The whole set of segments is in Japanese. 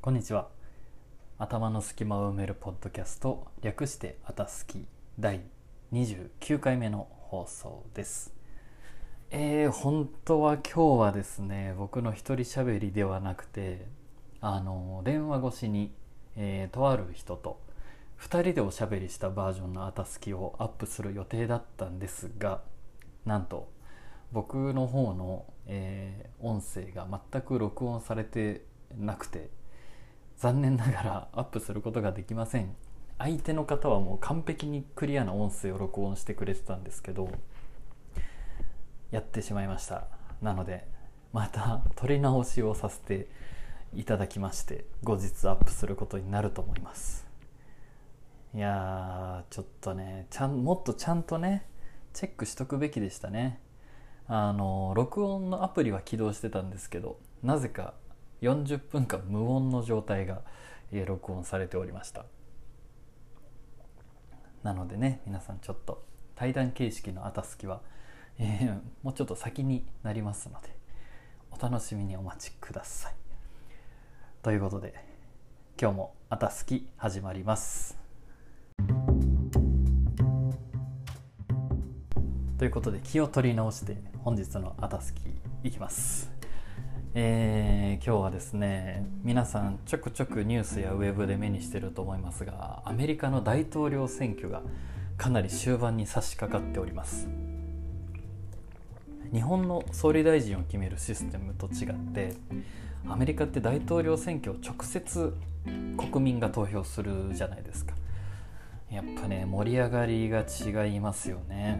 こんにちは。頭の隙間を埋めるポッドキャスト略してあたすき第29回目の放送です。えー、本当は今日はですね僕の一人喋りではなくてあの電話越しに、えー、とある人と2人でおしゃべりしたバージョンのあたすきをアップする予定だったんですがなんと僕の方の、えー、音声が全く録音されてなくて残念ながらアップすることができません。相手の方はもう完璧にクリアな音声を録音してくれてたんですけどやってしまいました。なのでまた撮り直しをさせていただきまして後日アップすることになると思います。いやーちょっとねちゃんもっとちゃんとねチェックしとくべきでしたね。あの録音のアプリは起動してたんですけどなぜか40分間無音の状態が、え録音されておりました。なのでね皆さんちょっと対談形式のあたすきは、えー、もうちょっと先になりますのでお楽しみにお待ちください。ということで今日もあたすき始まります。ということで気を取り直して本日のあたすきいきます。えー、今日はですね皆さんちょくちょくニュースやウェブで目にしてると思いますがアメリカの大統領選挙がかなり終盤に差し掛かっております。日本の総理大臣を決めるシステムと違ってアメリカって大統領選挙を直接国民が投票するじゃないですか。やっぱね盛り上がりが違いますよね。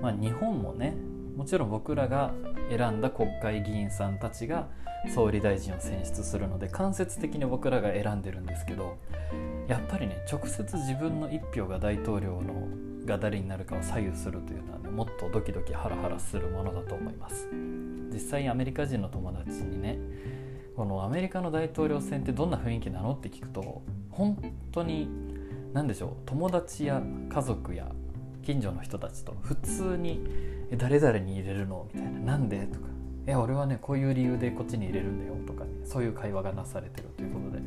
まあ日本もねもちろん僕らが選んだ国会議員さんたちが総理大臣を選出するので間接的に僕らが選んでるんですけどやっぱりね直接自分の一票が大統領のが誰になるかを左右するというのはねもっとドキドキハラハラするものだと思います。実際アメリカ人の友達にねこのアメリカの大統領選ってどんな雰囲気なのって聞くと本当に何でしょう友達や家族や近所の人たちと普通に「誰々に入れるの?」みたいな「なんで?」とか「え俺はねこういう理由でこっちに入れるんだよ」とか、ね、そういう会話がなされてるということで。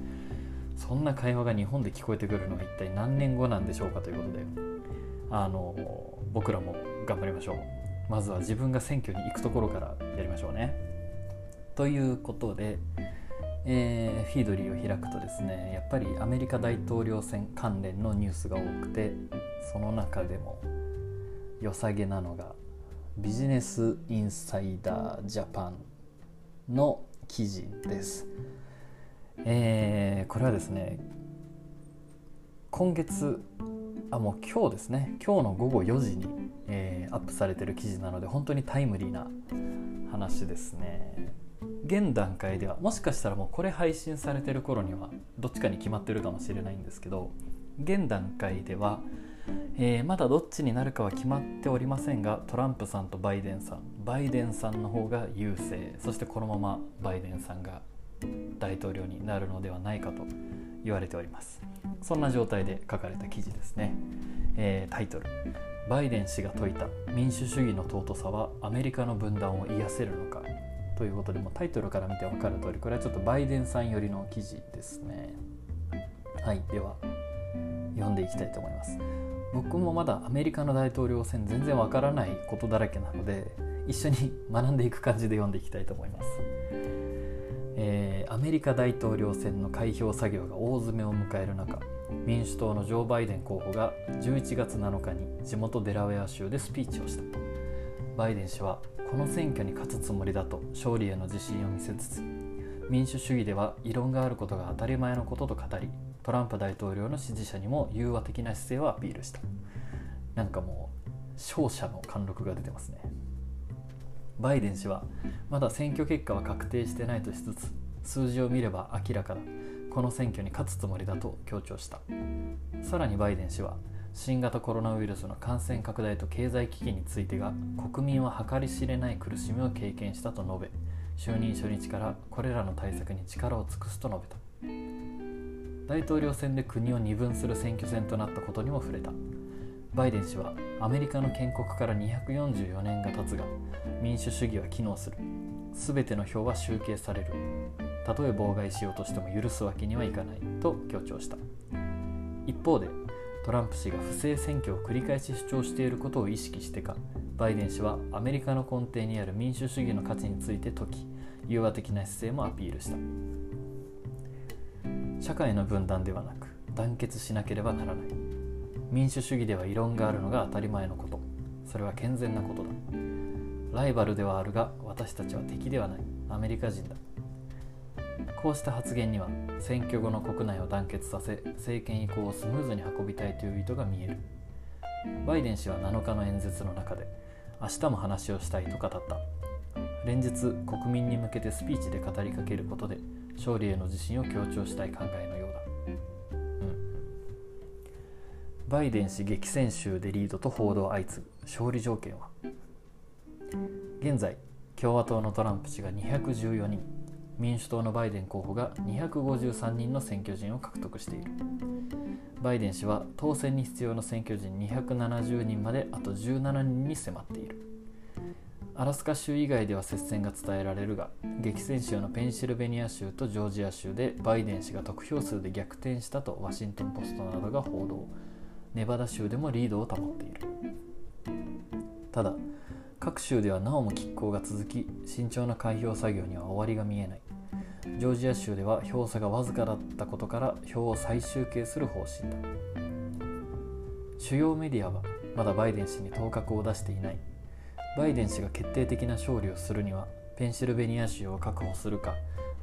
そんな会話が日本で聞こえてくるのは一体何年後なんでしょうかということで。あの僕らも頑張りましょう。まずは自分が選挙に行くところからやりましょうね。ということでえー、フィードリーを開くとですねやっぱりアメリカ大統領選関連のニュースが多くてその中でも良さげなのがビジネスインサイダージャパンの記事です、えー、これはですね今月あもう今日ですね。今日の午後4時に、えー、アップされてる記事なので本当にタイムリーな話ですね。現段階ではもしかしたらもうこれ配信されてる頃にはどっちかに決まってるかもしれないんですけど現段階では、えー、まだどっちになるかは決まっておりませんがトランプさんとバイデンさんバイデンさんの方が優勢そしてこのままバイデンさんが大統領になるのではないかと言われております。そんな状態で書かれた記事ですね、えー、タイトル。バイデン氏が説いた民主主義の尊さはアメリカの分断を癒せるのか。ということでもタイトルから見て分かる通りこれはちょっとバイデンさん寄りの記事ですね。はいでは読んでいきたいと思います。僕もまだアメリカの大統領選全然わからないことだらけなので一緒に学んでいく感じで読んでいきたいと思います、えー、アメリカ大統領選の開票作業が大詰めを迎える中民主党のジョー・バイデン候補が11月7日に地元デラウェア州でスピーチをした。バイデン氏はこの選挙に勝つつもりだと勝利への自信を見せつつ民主主義では異論があることが当たり前のことと語りトランプ大統領の支持者にも融和的な姿勢をアピールした。なんかもう勝者の貫禄が出てますね。バイデン氏はまだ選挙結果は確定してないとしつつ数字を見れば明らかだ。この選挙に勝つつもりだと強調した。さらにバイデン氏は新型コロナウイルスの感染拡大と経済危機についてが国民は計り知れない苦しみを経験したと述べ就任初日からこれらの対策に力を尽くすと述べた。大統領選で国を二分する選挙戦となったことにも触れた。バイデン氏はアメリカの建国から244年が経つが民主主義は機能する。全ての票は集計される。たとえ妨害しようとしても許すわけにはいかないと強調した。一方でトランプ氏が不正選挙を繰り返し主張していることを意識してかバイデン氏はアメリカの根底にある民主主義の価値について説き融和的な姿勢もアピールした。社会の分断ではなく団結しなければならない。民主主義では異論があるのが当たり前のこと。それは健全なことだ。ライバルではあるが私たちは敵ではない。アメリカ人だ。こうした発言には選挙後の国内を団結させ政権移行をスムーズに運びたいという意図が見える。バイデン氏は7日の演説の中で明日も話をしたいと語った。連日国民に向けてスピーチで語りかけることで勝利への自信を強調したい考えのようだ、うん、バイデン氏激戦州でリードと報道相次ぐ。勝利条件は現在共和党のトランプ氏が214人。民主党のバイデン候補が253人の選挙人を獲得している。バイデン氏は当選に必要な選挙人270人まであと17人に迫っている。アラスカ州以外では接戦が伝えられるが激戦州のペンシルベニア州とジョージア州でバイデン氏が得票数で逆転したとワシントン・ポストなどが報道。ネバダ州でもリードを保っている。ただ各州ではなおも拮抗が続き慎重な開票作業には終わりが見えない。ジョージア州では票差がわずかだったことから票を再集計する方針だ。主要メディアはまだバイデン氏に頭角を出していない。バイデン氏が決定的な勝利をするにはペンシルベニア州を確保するか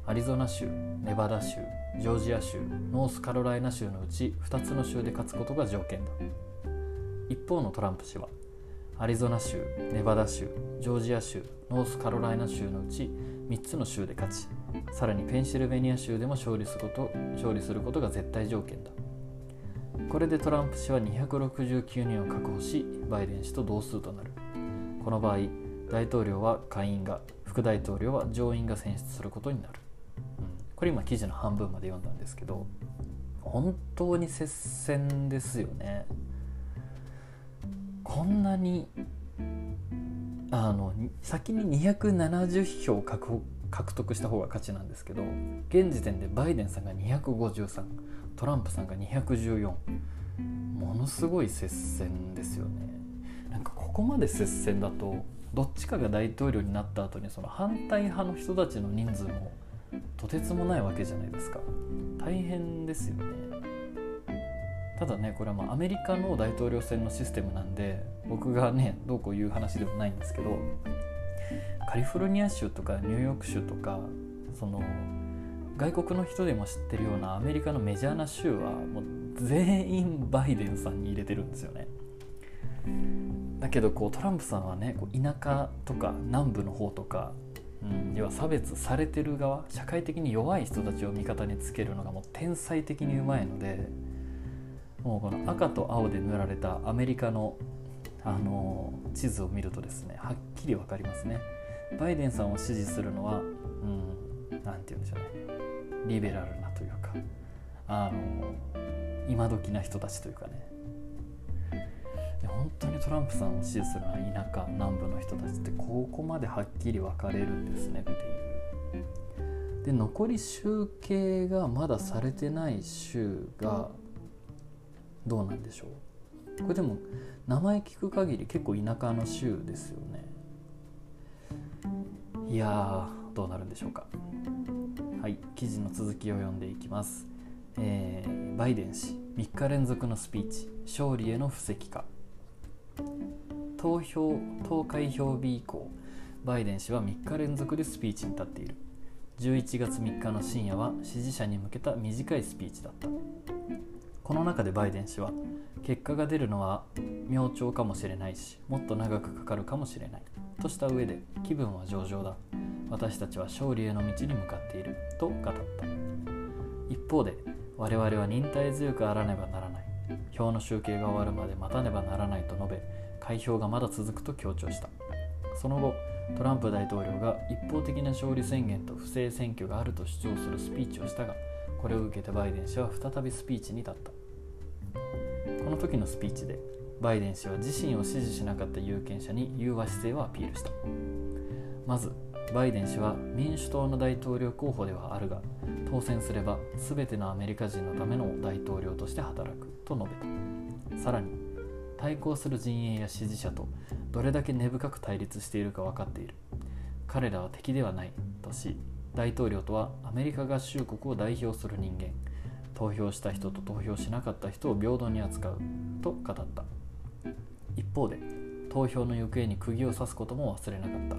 アリゾナ州ネバダ州ジョージア州ノースカロライナ州のうち2つの州で勝つことが条件だ。一方のトランプ氏はアリゾナ州ネバダ州ジョージア州ノースカロライナ州のうち3つの州で勝ちさらにペンシルベニア州でも勝利すること勝利することが絶対条件だ。これでトランプ氏は269人を確保しバイデン氏と同数となる。この場合大統領は下院が副大統領は上院が選出することになる、うん、これ今記事の半分まで読んだんですけど本当に接戦ですよね。こんなにあの先に270票獲獲得した方が勝ちなんですけど現時点でバイデンさんが253トランプさんが214ものすごい接戦ですよね。なんかここまで接戦だとどっちかが大統領になった後にその反対派の人たちの人数もとてつもないわけじゃないですか。大変ですよね。ただねこれはまあアメリカの大統領選のシステムなんで僕がねどうこう言う話でもないんですけどカリフォルニア州とかニューヨーク州とかその外国の人でも知ってるようなアメリカのメジャーな州はもう全員バイデンさんに入れてるんですよね。だけどこうトランプさんはねこう田舎とか南部の方とか、うん、要は差別されてる側社会的に弱い人たちを味方につけるのがもう天才的にうまいのでもうこの赤と青で塗られたアメリカのあの地図を見るとですねはっきり分かりますね。バイデンさんを支持するのはうん何て言うんでしょうね。リベラルなというかあの今時な人たちというかね。本当にトランプさんを支持するのは田舎南部の人たちってここまではっきり分かれるんですねっていう。で残り集計がまだされてない州がどうなんでしょう？これでも名前聞く限り結構田舎の州ですよね。いやどうなるんでしょうか。はい記事の続きを読んでいきます。えー、バイデン氏3日連続のスピーチ。勝利への布石か投票投開票日以降バイデン氏は3日連続でスピーチに立っている。11月3日の深夜は支持者に向けた短いスピーチだった。この中でバイデン氏は結果が出るのは明朝かもしれないしもっと長くかかるかもしれない。とした上で気分は上々だ。私たちは勝利への道に向かっていると語った。一方で我々は忍耐強くあらねばならない。票の集計が終わるまで待たねばならないと述べ開票がまだ続くと強調した。その後トランプ大統領が一方的な勝利宣言と不正選挙があると主張するスピーチをしたがこれを受けてバイデン氏は再びスピーチに立った。この時のスピーチでバイデン氏は自身を支持しなかった有権者に融和姿勢をアピールした。まずバイデン氏は民主党の大統領候補ではあるが当選すれば全てのアメリカ人のための大統領として働くと述べた。さらに対抗する陣営や支持者とどれだけ根深く対立しているか分かっている。彼らは敵ではないとし大統領とはアメリカ合衆国を代表する人間。投票した人と投票しなかった人を平等に扱うと語った。一方で投票の行方に釘を刺すことも忘れなかった。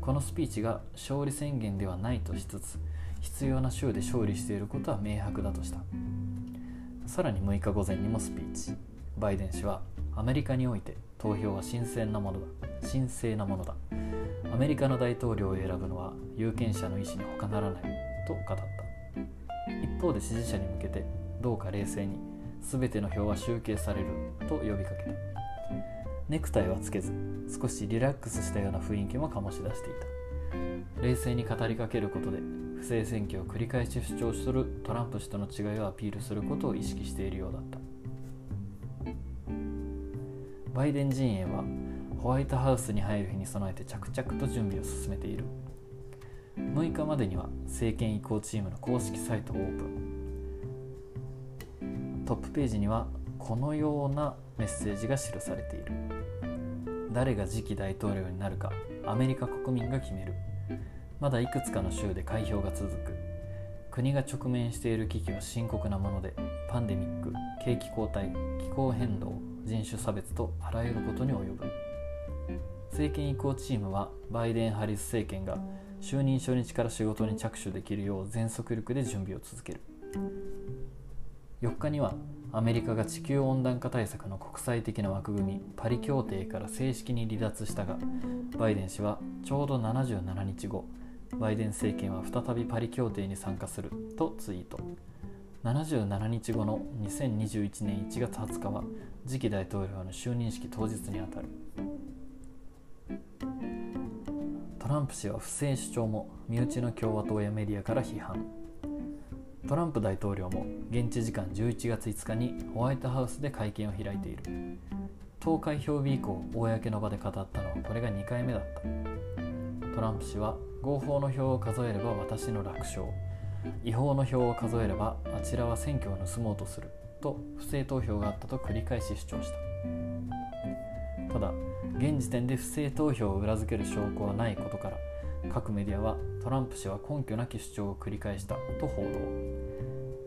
このスピーチが勝利宣言ではないとしつつ必要な州で勝利していることは明白だとした。さらに6日午前にもスピーチ。バイデン氏はアメリカにおいて投票は神聖なものだ。神聖なものだ。アメリカの大統領を選ぶのは有権者の意思に他ならないと語った。一方で支持者に向けてどうか冷静に全ての票は集計されると呼びかけた。ネクタイはつけず少しリラックスしたような雰囲気も醸し出していた。冷静に語りかけることで不正選挙を繰り返し主張するトランプ氏との違いをアピールすることを意識しているようだった。バイデン陣営はホワイトハウスに入る日に備えて着々と準備を進めている。6日までには政権移行チームの公式サイトをオープン。トップページにはこのようなメッセージが記されている。誰が次期大統領になるかアメリカ国民が決める。まだいくつかの州で開票が続く。国が直面している危機は深刻なものでパンデミック景気後退気候変動人種差別とあらゆることに及ぶ。政権移行チームはバイデン・ハリス政権が就任初日から仕事に着手できるよう全速力で準備を続ける。4日にはアメリカが地球温暖化対策の国際的な枠組みパリ協定から正式に離脱したがバイデン氏はちょうど77日後バイデン政権は再びパリ協定に参加するとツイート。77日後の2021年1月20日は次期大統領の就任式当日にあたる。トランプ氏は不正主張も身内の共和党やメディアから批判。トランプ大統領も現地時間11月5日にホワイトハウスで会見を開いている。投開票日以降公の場で語ったのはこれが2回目だった。トランプ氏は合法の票を数えれば私の楽勝。違法の票を数えればあちらは選挙を盗もうとすると不正投票があったと繰り返し主張した。現時点で不正投票を裏付ける証拠はないことから各メディアはトランプ氏は根拠なき主張を繰り返したと報道。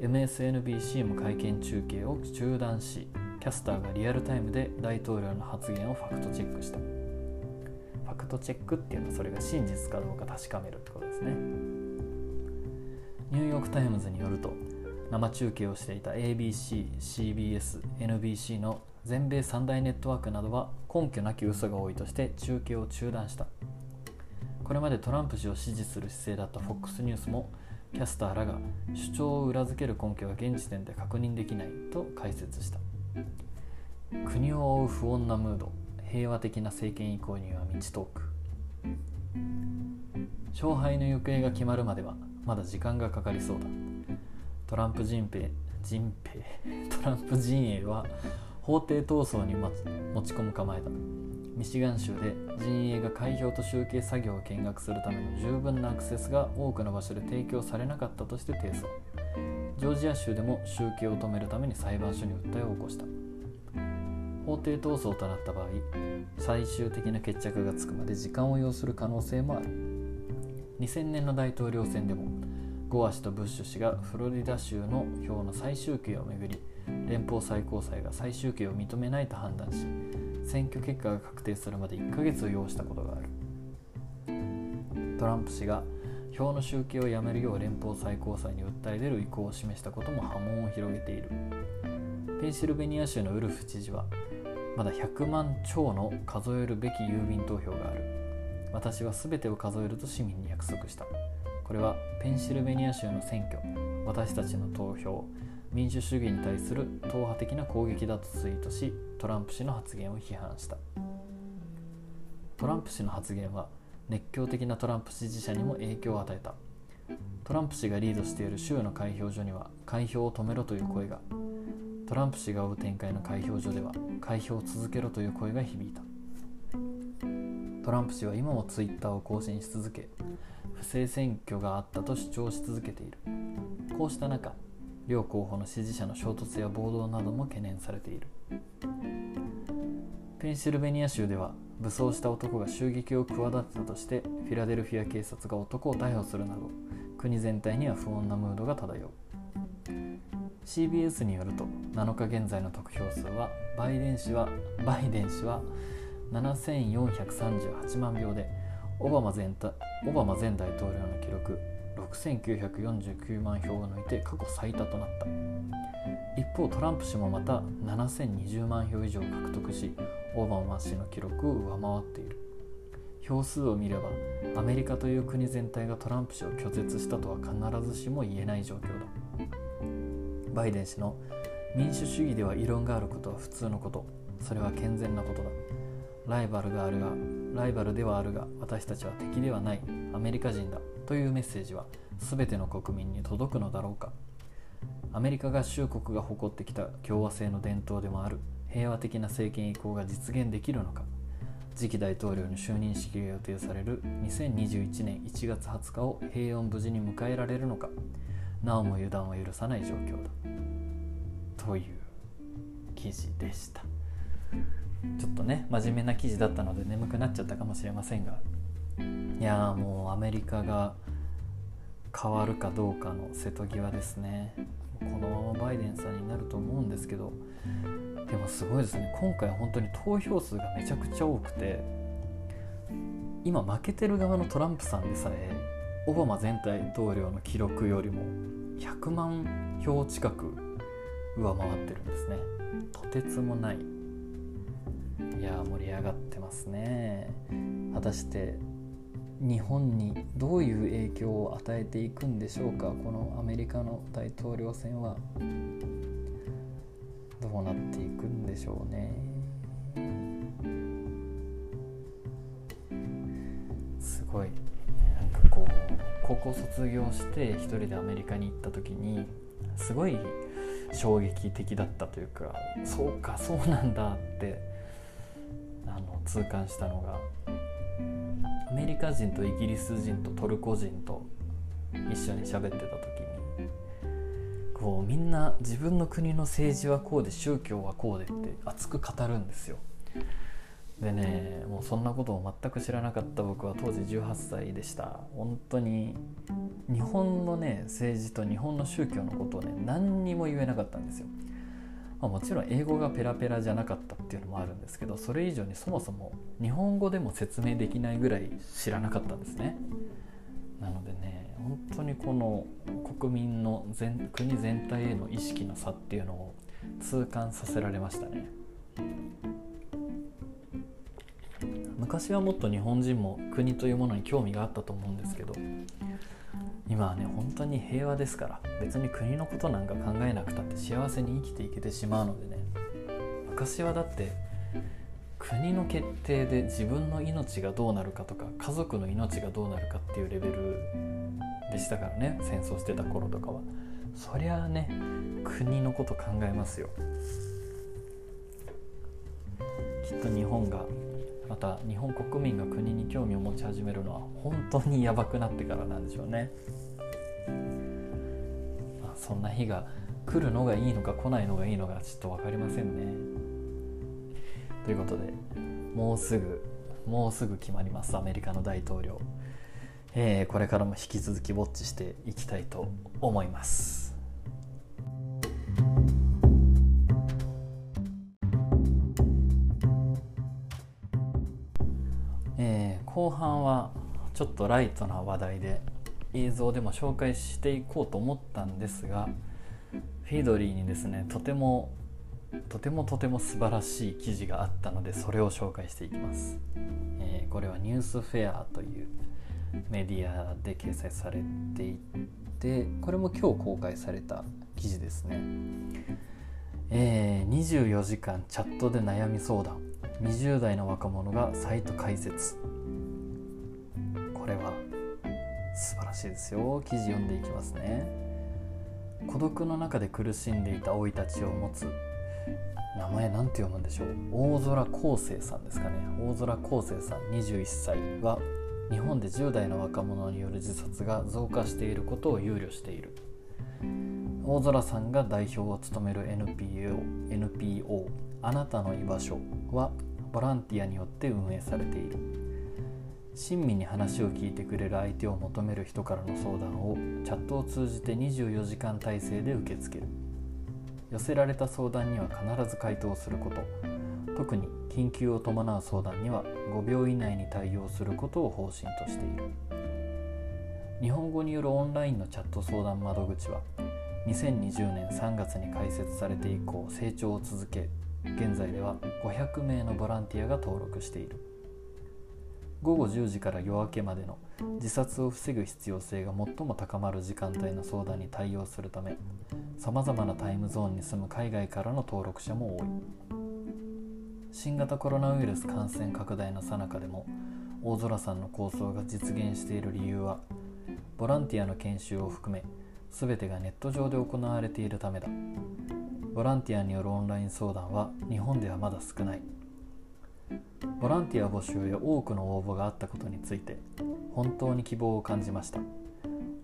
MSNBC も会見中継を中断しキャスターがリアルタイムで大統領の発言をファクトチェックした。ファクトチェックっていうのはそれが真実かどうか確かめるってことですね。ニューヨーク・タイムズによると生中継をしていた ABC、CBS、NBC の全米三大ネットワークなどは根拠なき嘘が多いとして中継を中断した。これまでトランプ氏を支持する姿勢だった FOX ニュースもキャスターらが主張を裏付ける根拠は現時点で確認できないと解説した。国を覆う不穏なムード平和的な政権移行には道遠く勝敗の行方が決まるまではまだ時間がかかりそうだ。トランプ陣兵陣兵トランプ陣営は法廷闘争に持ち込む構えだ。ミシガン州で陣営が開票と集計作業を見学するための十分なアクセスが多くの場所で提供されなかったとして提訴。ジョージア州でも集計を止めるために裁判所に訴えを起こした。法廷闘争となった場合最終的な決着がつくまで時間を要する可能性もある。2000年の大統領選でもゴア氏とブッシュ氏がフロリダ州の票の再集計をめぐり連邦最高裁が再集計を認めないと判断し選挙結果が確定するまで1ヶ月を要したことがある。トランプ氏が票の集計をやめるよう連邦最高裁に訴え出る意向を示したことも波紋を広げている。ペンシルベニア州のウルフ知事はまだ100万超の数えるべき郵便投票がある。私は全てを数えると市民に約束した。これはペンシルベニア州の選挙私たちの投票民主主義に対する党派的な攻撃だとツイートしトランプ氏の発言を批判した。トランプ氏の発言は熱狂的なトランプ支持者にも影響を与えた。トランプ氏がリードしている州の開票所には開票を止めろという声が。トランプ氏が追う展開の開票所では開票を続けろという声が響いた。トランプ氏は今もツイッターを更新し続け不正選挙があったと主張し続けている。こうした中両候補の支持者の衝突や暴動なども懸念されている。ペンシルベニア州では武装した男が襲撃を企てたとしてフィラデルフィア警察が男を逮捕するなど国全体には不穏なムードが漂う。CBS によると7日現在の得票数はバイデン氏はバイデン氏は7438万票でオバマ前オバマ前大統領の記録6949万票を抜いて過去最多となった。一方トランプ氏もまた7020万票以上獲得しオーバマ氏の記録を上回っている。票数を見ればアメリカという国全体がトランプ氏を拒絶したとは必ずしも言えない状況だ。バイデン氏の民主主義では異論があることは普通のこと。それは健全なことだ。ライバルがあるがライバルではあるが私たちは敵ではない。アメリカ人だ。というメッセージは全ての国民に届くのだろうか。アメリカ合衆国が誇ってきた共和制の伝統でもある平和的な政権移行が実現できるのか。次期大統領の就任式が予定される2021年1月20日を平穏無事に迎えられるのか。なおも油断を許さない状況だ。という記事でした。ちょっとね真面目な記事だったので眠くなっちゃったかもしれませんがいやもうアメリカが変わるかどうかの瀬戸際ですね。このままバイデンさんになると思うんですけどでもすごいですね。今回本当に投票数がめちゃくちゃ多くて今負けてる側のトランプさんでさえオバマ前大統領の記録よりも100万票近く上回ってるんですね。とてつもない。いや盛り上がってますね。果たして日本にどういう影響を与えていくんでしょうか？このアメリカの大統領選は。どうなっていくんでしょうね。すごい。なんかこう高校卒業して一人でアメリカに行った時にすごい衝撃的だったというかそうかそうなんだってあの痛感したのがアメリカ人とイギリス人とトルコ人と一緒に喋ってた時にこうみんな自分の国の政治はこうで宗教はこうでって熱く語るんですよ。でねもうそんなことを全く知らなかった僕は当時18歳でした本当に日本のね政治と日本の宗教のことをね何にも言えなかったんですよまあ、もちろん英語がペラペラじゃなかったっていうのもあるんですけどそれ以上にそもそも日本語でも説明できないぐらい知らなかったんですね。なのでね本当にこの国民の全国全体への意識の差っていうのを痛感させられましたね。昔はもっと日本人も国というものに興味があったと思うんですけど今はね本当に平和ですから別に国のことなんか考えなくたって幸せに生きていけてしまうのでね。昔はだって国の決定で自分の命がどうなるかとか家族の命がどうなるかっていうレベルでしたからね戦争してた頃とかは。そりゃあね国のこと考えますよ。きっと日本がまた日本国民が国に興味を持ち始めるのは本当にやばくなってからなんでしょうね。まあ、そんな日が来るのがいいのか来ないのがいいのかちょっと分かりませんね。ということでもうすぐもうすぐ決まりますアメリカの大統領。えー、これからも引き続きウォッチしていきたいと思います。後半はちょっとライトな話題で映像でも紹介していこうと思ったんですがフィードリーにですねとてもとてもとても素晴らしい記事があったのでそれを紹介していきます、えー、これはニュースフェアというメディアで掲載されていてこれも今日公開された記事ですね、えー、24時間チャットで悩み相談。20代の若者がサイト開設。れは素晴らしいですよ。記事読んでいきますね。孤独の中で苦しんでいた生い立ちを持つ名前なんて読むんでしょう。大空康生さんですかね。大空康生さん21歳は日本で10代の若者による自殺が増加していることを憂慮している。大空さんが代表を務める NPO, NPO あなたの居場所はボランティアによって運営されている。親身に話を聞いてくれる相手を求める人からの相談をチャットを通じて24時間体制で受け付ける。寄せられた相談には必ず回答すること。特に緊急を伴う相談には5秒以内に対応することを方針としている。日本語によるオンラインのチャット相談窓口は2020年3月に開設されて以降成長を続け現在では500名のボランティアが登録している。午後10時から夜明けまでの自殺を防ぐ必要性が最も高まる時間帯の相談に対応するためさまざまなタイムゾーンに住む海外からの登録者も多い。新型コロナウイルス感染拡大の最中でも大空さんの構想が実現している理由はボランティアの研修を含め全てがネット上で行われているためだ。ボランティアによるオンライン相談は日本ではまだ少ない。ボランティア募集や多くの応募があったことについて本当に希望を感じました。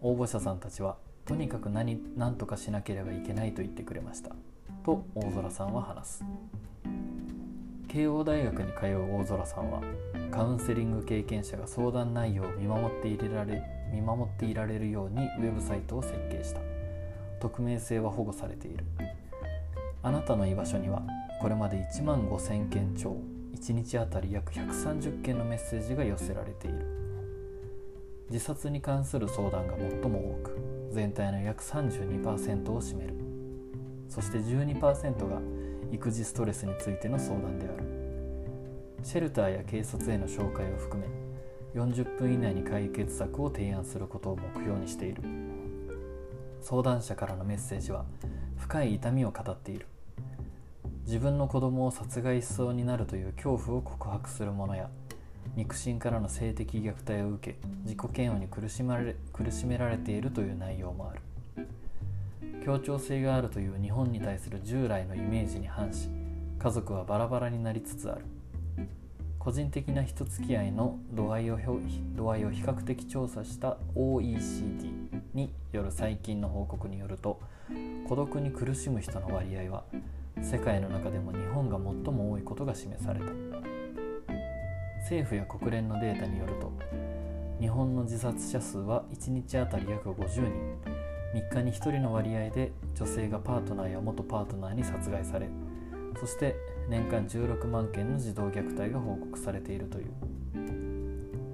応募者さんたちはとにかく何何とかしなければいけないと言ってくれました。と大空さんは話す。慶応大学に通う大空さんはカウンセリング経験者が相談内容を見守っていられ見守っていられるようにウェブサイトを設計した。匿名性は保護されている。あなたの居場所にはこれまで1万5000件超1日あたり約130件のメッセージが寄せられている。自殺に関する相談が最も多く全体の約32%を占める。そして12%が育児ストレスについての相談である。シェルターや警察への紹介を含め40分以内に解決策を提案することを目標にしている。相談者からのメッセージは深い痛みを語っている。自分の子供を殺害しそうになるという恐怖を告白する者や肉親からの性的虐待を受け自己嫌悪に苦しまれ苦しめられているという内容もある。協調性があるという日本に対する従来のイメージに反し家族はバラバラになりつつある。個人的な人付き合いの度合いを度合いを比較的調査した OECD による最近の報告によると孤独に苦しむ人の割合は世界の中でも日本が最も多いことが示された。政府や国連のデータによると日本の自殺者数は1日あたり約50人。3日に1人の割合で女性がパートナーや元パートナーに殺害されそして年間16万件の児童虐待が報告されているという。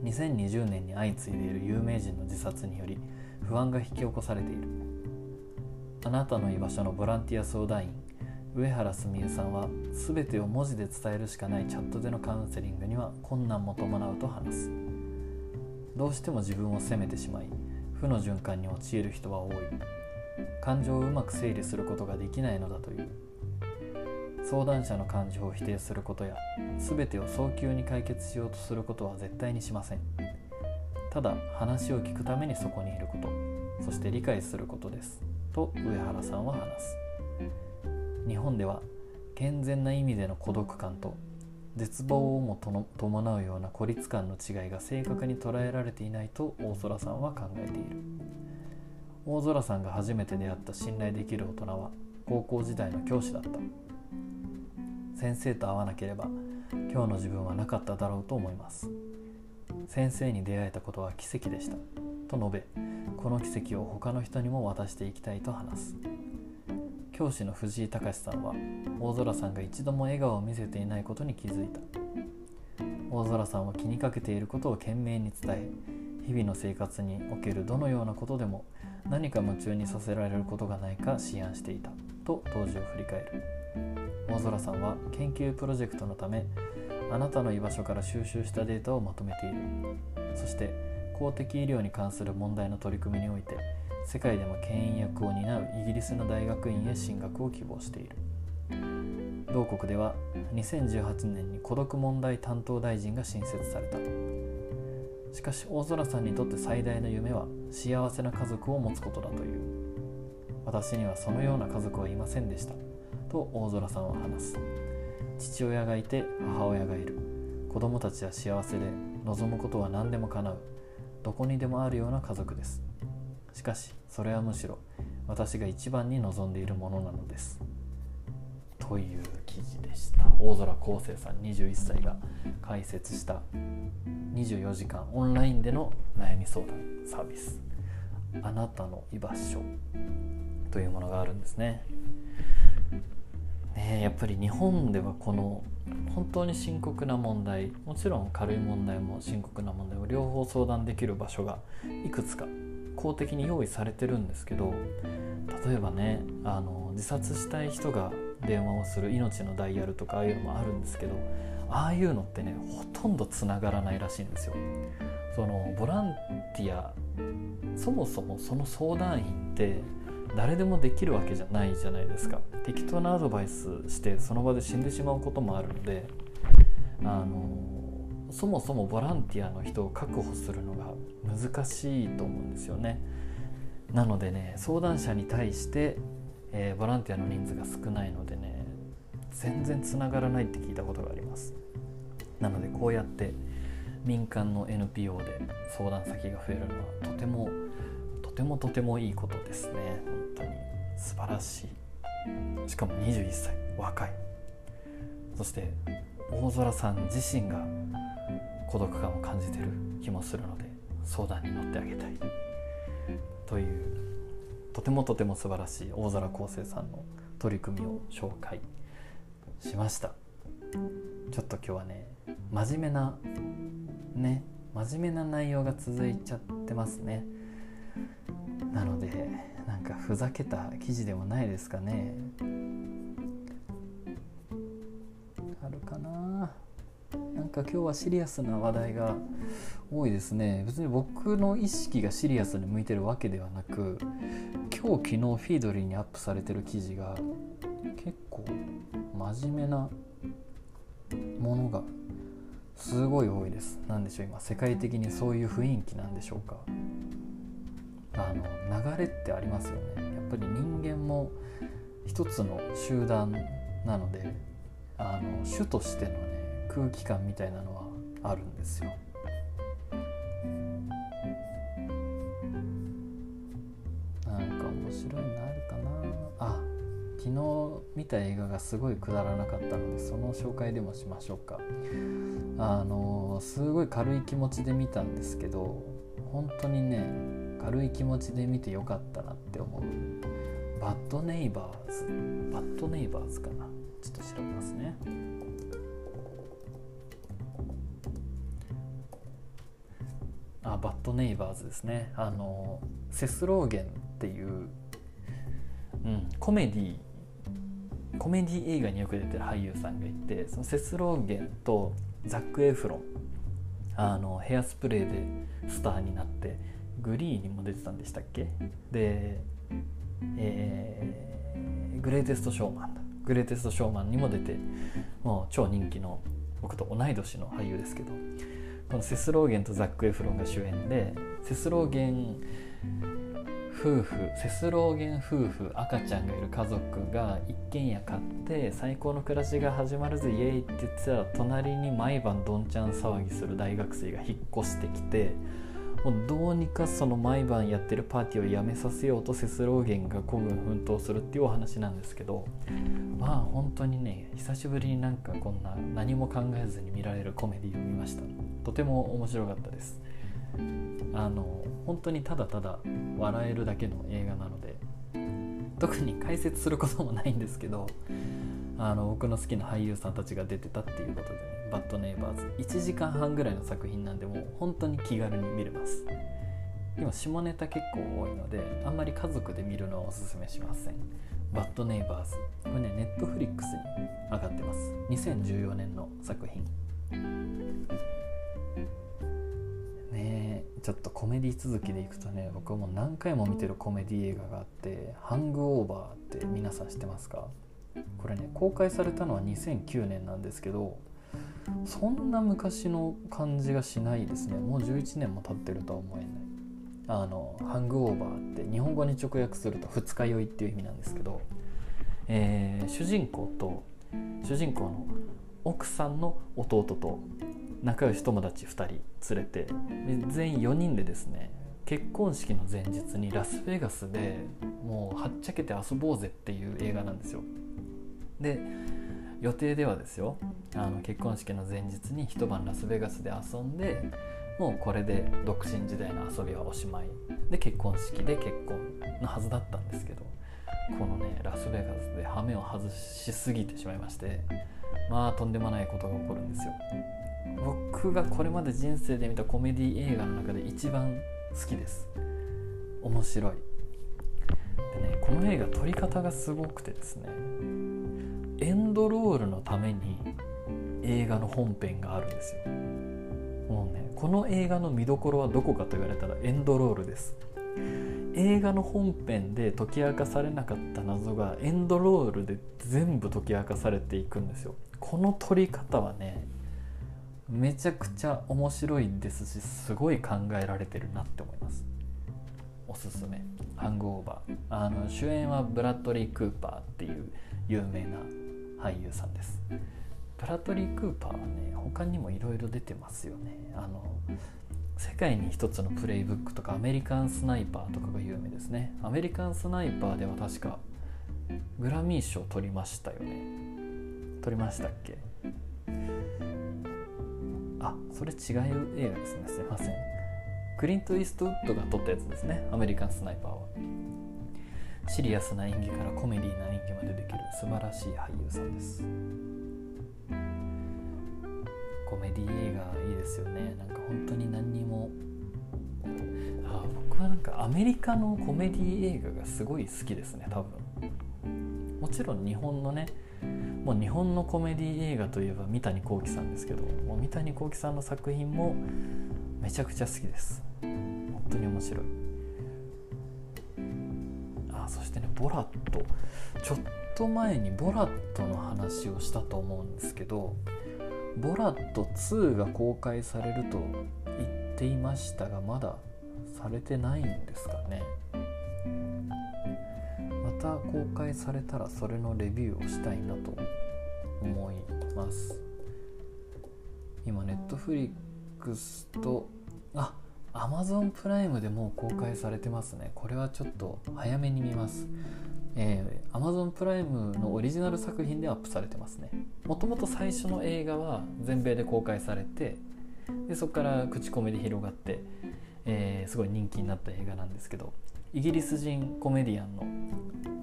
2020年に相次いでいる有名人の自殺により不安が引き起こされている。あなたの居場所のボランティア相談員上原すみえさんは全てを文字で伝えるしかないチャットでのカウンセリングには困難も伴うと話す。どうしても自分を責めてしまい負の循環に陥る人は多い。感情をうまく整理することができないのだという。相談者の感情を否定することや全てを早急に解決しようとすることは絶対にしません。ただ話を聞くためにそこにいることそして理解することです。と上原さんは話す。日本では健全な意味での孤独感と絶望をも伴うような孤立感の違いが正確に捉えられていないと大空さんは考えている。大空さんが初めて出会った信頼できる大人は高校時代の教師だった。先生と会わなければ今日の自分はなかっただろうと思います。先生に出会えたことは奇跡でした。と述べこの奇跡を他の人にも渡していきたいと話す。教師の藤井隆さんは大空さんが一度も笑顔を見せていないことに気づいた。大空さんは気にかけていることを懸命に伝え日々の生活におけるどのようなことでも何か夢中にさせられることがないか思案していたと当時を振り返る。大空さんは研究プロジェクトのためあなたの居場所から収集したデータをまとめている。そして公的医療に関する問題の取り組みにおいて世界でも牽引役を担うイギリスの大学院へ進学を希望している。同国では2018年に孤独問題担当大臣が新設された。しかし大空さんにとって最大の夢は幸せな家族を持つことだという。私にはそのような家族はいませんでした。と大空さんは話す。父親がいて母親がいる。子供たちは幸せで望むことは何でも叶う。どこにでもあるような家族です。しかしそれはむしろ私が一番に望んでいるものなのです。という記事でした。大空康生さん21歳が解説した24時間オンラインでの悩み相談サービス。あなたの居場所というものがあるんですね。ねやっぱり日本ではこの本当に深刻な問題もちろん軽い問題も深刻な問題を両方相談できる場所がいくつか公的に用意されてるんですけど例えばねあの自殺したい人が電話をする命のダイヤルとかああいうのもあるんですけどああいうのってねほとんどつがらないらしいんですよ。そのボランティアそもそもその相談員って誰でもできるわけじゃないじゃないですか適当なアドバイスしてその場で死んでしまうこともあるのであのそもそもボランティアの人を確保するのが難しいと思うんですよね。なのでね相談者に対して、えー、ボランティアの人数が少ないのでね全然つながらないって聞いたことがあります。なのでこうやって民間の NPO で相談先が増えるのはとてもとてもとてもいいことですね。本当に。素晴らしい。しかも21歳。若い。そして大空さん自身が孤独感を感じてる気もするので相談に乗ってあげたい。というとてもとても素晴らしい大空康生さんの取り組みを紹介しました。ちょっと今日はね真面目なね真面目な内容が続いちゃってますね。なのでなんかふざけた記事でもないですかね。あるかな。なんか今日はシリアスな話題が多いですね。別に僕の意識がシリアスに向いてるわけではなく今日昨日フィードリーにアップされてる記事が結構真面目なものがすごい多いです。何でしょう今世界的にそういう雰囲気なんでしょうか。あの流れってありますよね。やっぱり人間も一つの集団なのであの種としてのね空気感みたいなのはあるんですよ。なんか面白いのあるかな。あ昨日見た映画がすごいくだらなかったのでその紹介でもしましょうか。あのすごい軽い気持ちで見たんですけど本当にね軽い気持ちで見てよかったなって思う。バッドネイバーズバッドネイバーズかな。ちょっと調べますね。あバッドネイバーズですね。あのセスローゲンっていう、うん、コメディコメディ映画によく出てる俳優さんがいてそのセスローゲンとザック・エフロンあのヘアスプレーでスターになってグリーにも出てたんでしたっけ？で、えー、グレイテストショーマンだ。グレイテストショーマンにも出てもう超人気の僕と同い年の俳優ですけど。このセスローゲンとザック・エフロンが主演でセスローゲン夫婦セスローゲン夫婦赤ちゃんがいる家族が一軒家買って最高の暮らしが始まるぜイエイって言ってたら隣に毎晩どんちゃん騒ぎする大学生が引っ越してきてもうどうにかその毎晩やってるパーティーをやめさせようとセスローゲンが孤軍奮闘するっていうお話なんですけどまあ本当にね久しぶりになんかこんな何も考えずに見られるコメディを見ました。とても面白かったです。あの本当にただただ笑えるだけの映画なので特に解説することもないんですけどあの僕の好きな俳優さんたちが出てたっていうことでね。バッドネイバーズ1時間半ぐらいの作品なんでもう本当に気軽に見れます。今下ネタ結構多いのであんまり家族で見るのはおすすめしません。バッドネイバーズこれねネットフリックスに上がってます。2014年の作品。ねちょっとコメディ続きでいくとね僕はもう何回も見てるコメディ映画があって「ハングオーバー」って皆さん知ってますか？これね公開されたのは2009年なんですけどそんな昔の感じがしないですね。もう11年も経ってるとは思えない。あのハングオーバーって日本語に直訳すると二日酔いっていう意味なんですけどえー、主人公と主人公の奥さんの弟と仲良し友達2人連れて全員4人でですね結婚式の前日にラスベガスでもうはっちゃけて遊ぼうぜっていう映画なんですよ。で予定ではですよあの結婚式の前日に一晩ラスベガスで遊んでもうこれで独身時代の遊びはおしまい。で結婚式で結婚のはずだったんですけどこのねラスベガスで羽目を外しすぎてしまいましてまあとんでもないことが起こるんですよ。僕がこれまで人生で見たコメディ映画の中で一番好きです。面白い。でねこの映画撮り方がすごくてですねエンドロールのために映画の本編があるんですよ。もうねこの映画の見どころはどこかと言われたらエンドロールです。映画の本編で解き明かされなかった謎がエンドロールで全部解き明かされていくんですよ。この撮り方はねめちゃくちゃ面白いですしすごい考えられてるなって思います。おすすめ。ハングオーバー。あの主演はブラッドリー・クーパーっていう有名な俳優さんです。ブラッドリー・クーパーはね他にもいろいろ出てますよね。あの世界に一つのプレイブックとかアメリカンスナイパーとかが有名ですね。アメリカンスナイパーでは確かグラミー賞取りましたよね。取りましたっけ？あそれ違う映画ですね。すいません。クリント・イーストウッドが撮ったやつですね。アメリカンスナイパーは。シリアスな演技からコメディな演技までできる素晴らしい俳優さんです。コメディ映画いいですよね。なんか本当に何にも。あ僕はなんかアメリカのコメディ映画がすごい好きですね多分。もちろん日本のねもう日本のコメディ映画といえば三谷幸喜さんですけどもう三谷幸喜さんの作品もめちゃくちゃ好きです。本当に面白い。ボラット。ちょっと前にボラットの話をしたと思うんですけどボラット2が公開されると言っていましたがまだされてないんですかね。また公開されたらそれのレビューをしたいなと思います。今ネットフリックスとあアマゾンプライムでもう公開されてますね。これはちょっと早めに見ます。えー、Amazon プライムのオリジナル作品でアップされてますね。もともと最初の映画は全米で公開されてでそこから口コミで広がって、えー、すごい人気になった映画なんですけどイギリス人コメディアンの、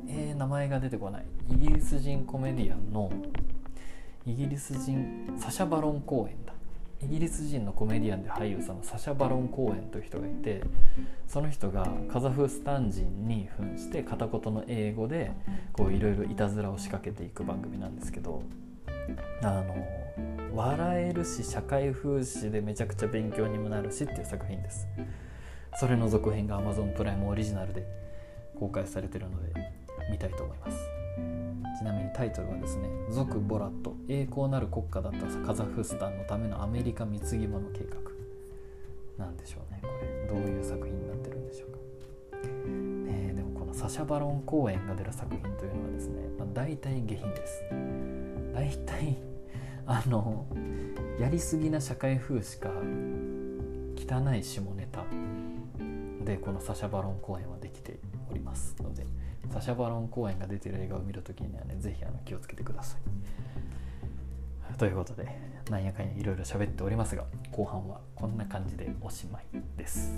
えー、名前が出てこない。イギリス人コメディアンのイギリス人サシャ・バロン公演だ。イギリス人のコメディアンで俳優さんのサシャ・バロン・コーエンという人がいてその人がカザフスタン人に扮して片言の英語でこういろいろいたずらを仕掛けていく番組なんですけどあの笑えるし社会風刺でめちゃくちゃ勉強にもなるしっていう作品です。それの続編が Amazon プライムオリジナルで公開されてるので見たいと思います。ちなみにタイトルはですね「族ボラット栄光なる国家だったカザフスタンのためのアメリカ貢ぎ物計画」なんでしょうね。これどういう作品になってるんでしょうか、ね、でもこのサシャ・バロン公演が出る作品というのはですね、まあ、大体下品です。大体あのやりすぎな社会風刺か汚い下ネタでこのサシャ・バロン公演はできておりますのでサシャ・バロン公演が出てる映画を見るときにはねぜひあの気をつけてください。ということでなんやかんやいろいろ喋っておりますが後半はこんな感じでおしまいです。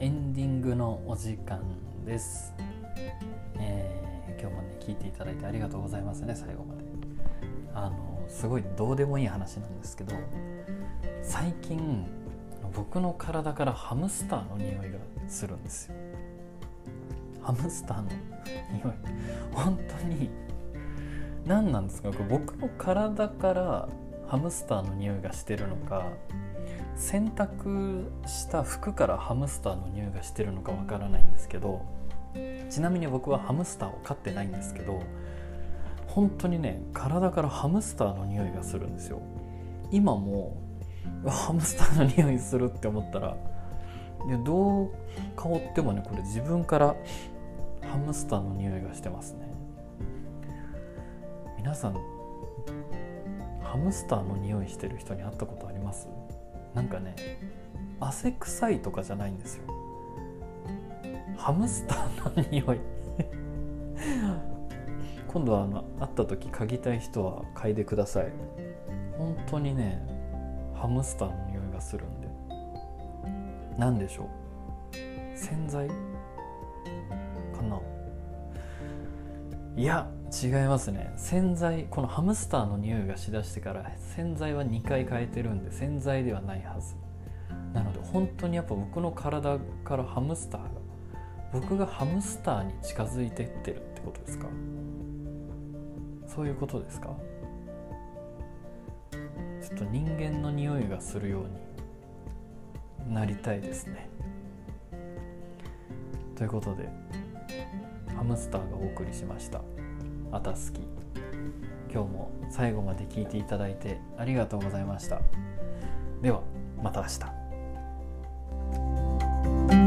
エンディングのお時間です、えー、今日もね聞いていただいてありがとうございますね最後まで。あのすごいどうでもいい話なんですけど最近僕の体からハムスターの匂いがするんですよ。ハムスターの匂い。本当に何なんですか？これ僕の体からハムスターの匂いがしてるのか洗濯した服からハムスターの匂いがしてるのかわからないんですけどちなみに僕はハムスターを飼ってないんですけど本当にね体からハムスターの匂いがするんですよ。今もハムスターの匂いするって思ったらいやどう香ってもねこれ自分からハムスターの匂いがしてますね。皆さんハムスターの匂いしてる人に会ったことあります？なんかね汗臭いとかじゃないんですよ。ハムスターの匂い。今度はあの会った時嗅ぎたい人は嗅いでください。本当にねハムスターの匂いがするんで。何でしょう？洗剤？かな？いや違いますね。洗剤このハムスターの匂いがしだしてから洗剤は2回変えてるんで洗剤ではないはず。なので本当にやっぱ僕の体からハムスターが僕がハムスターに近づいてってるってことですか？そういうことですか？ちょっと人間の匂いがするようになりたいですね。ということでハムスターがお送りしました。あたすき。今日も最後まで聞いていただいてありがとうございました。ではまた明日。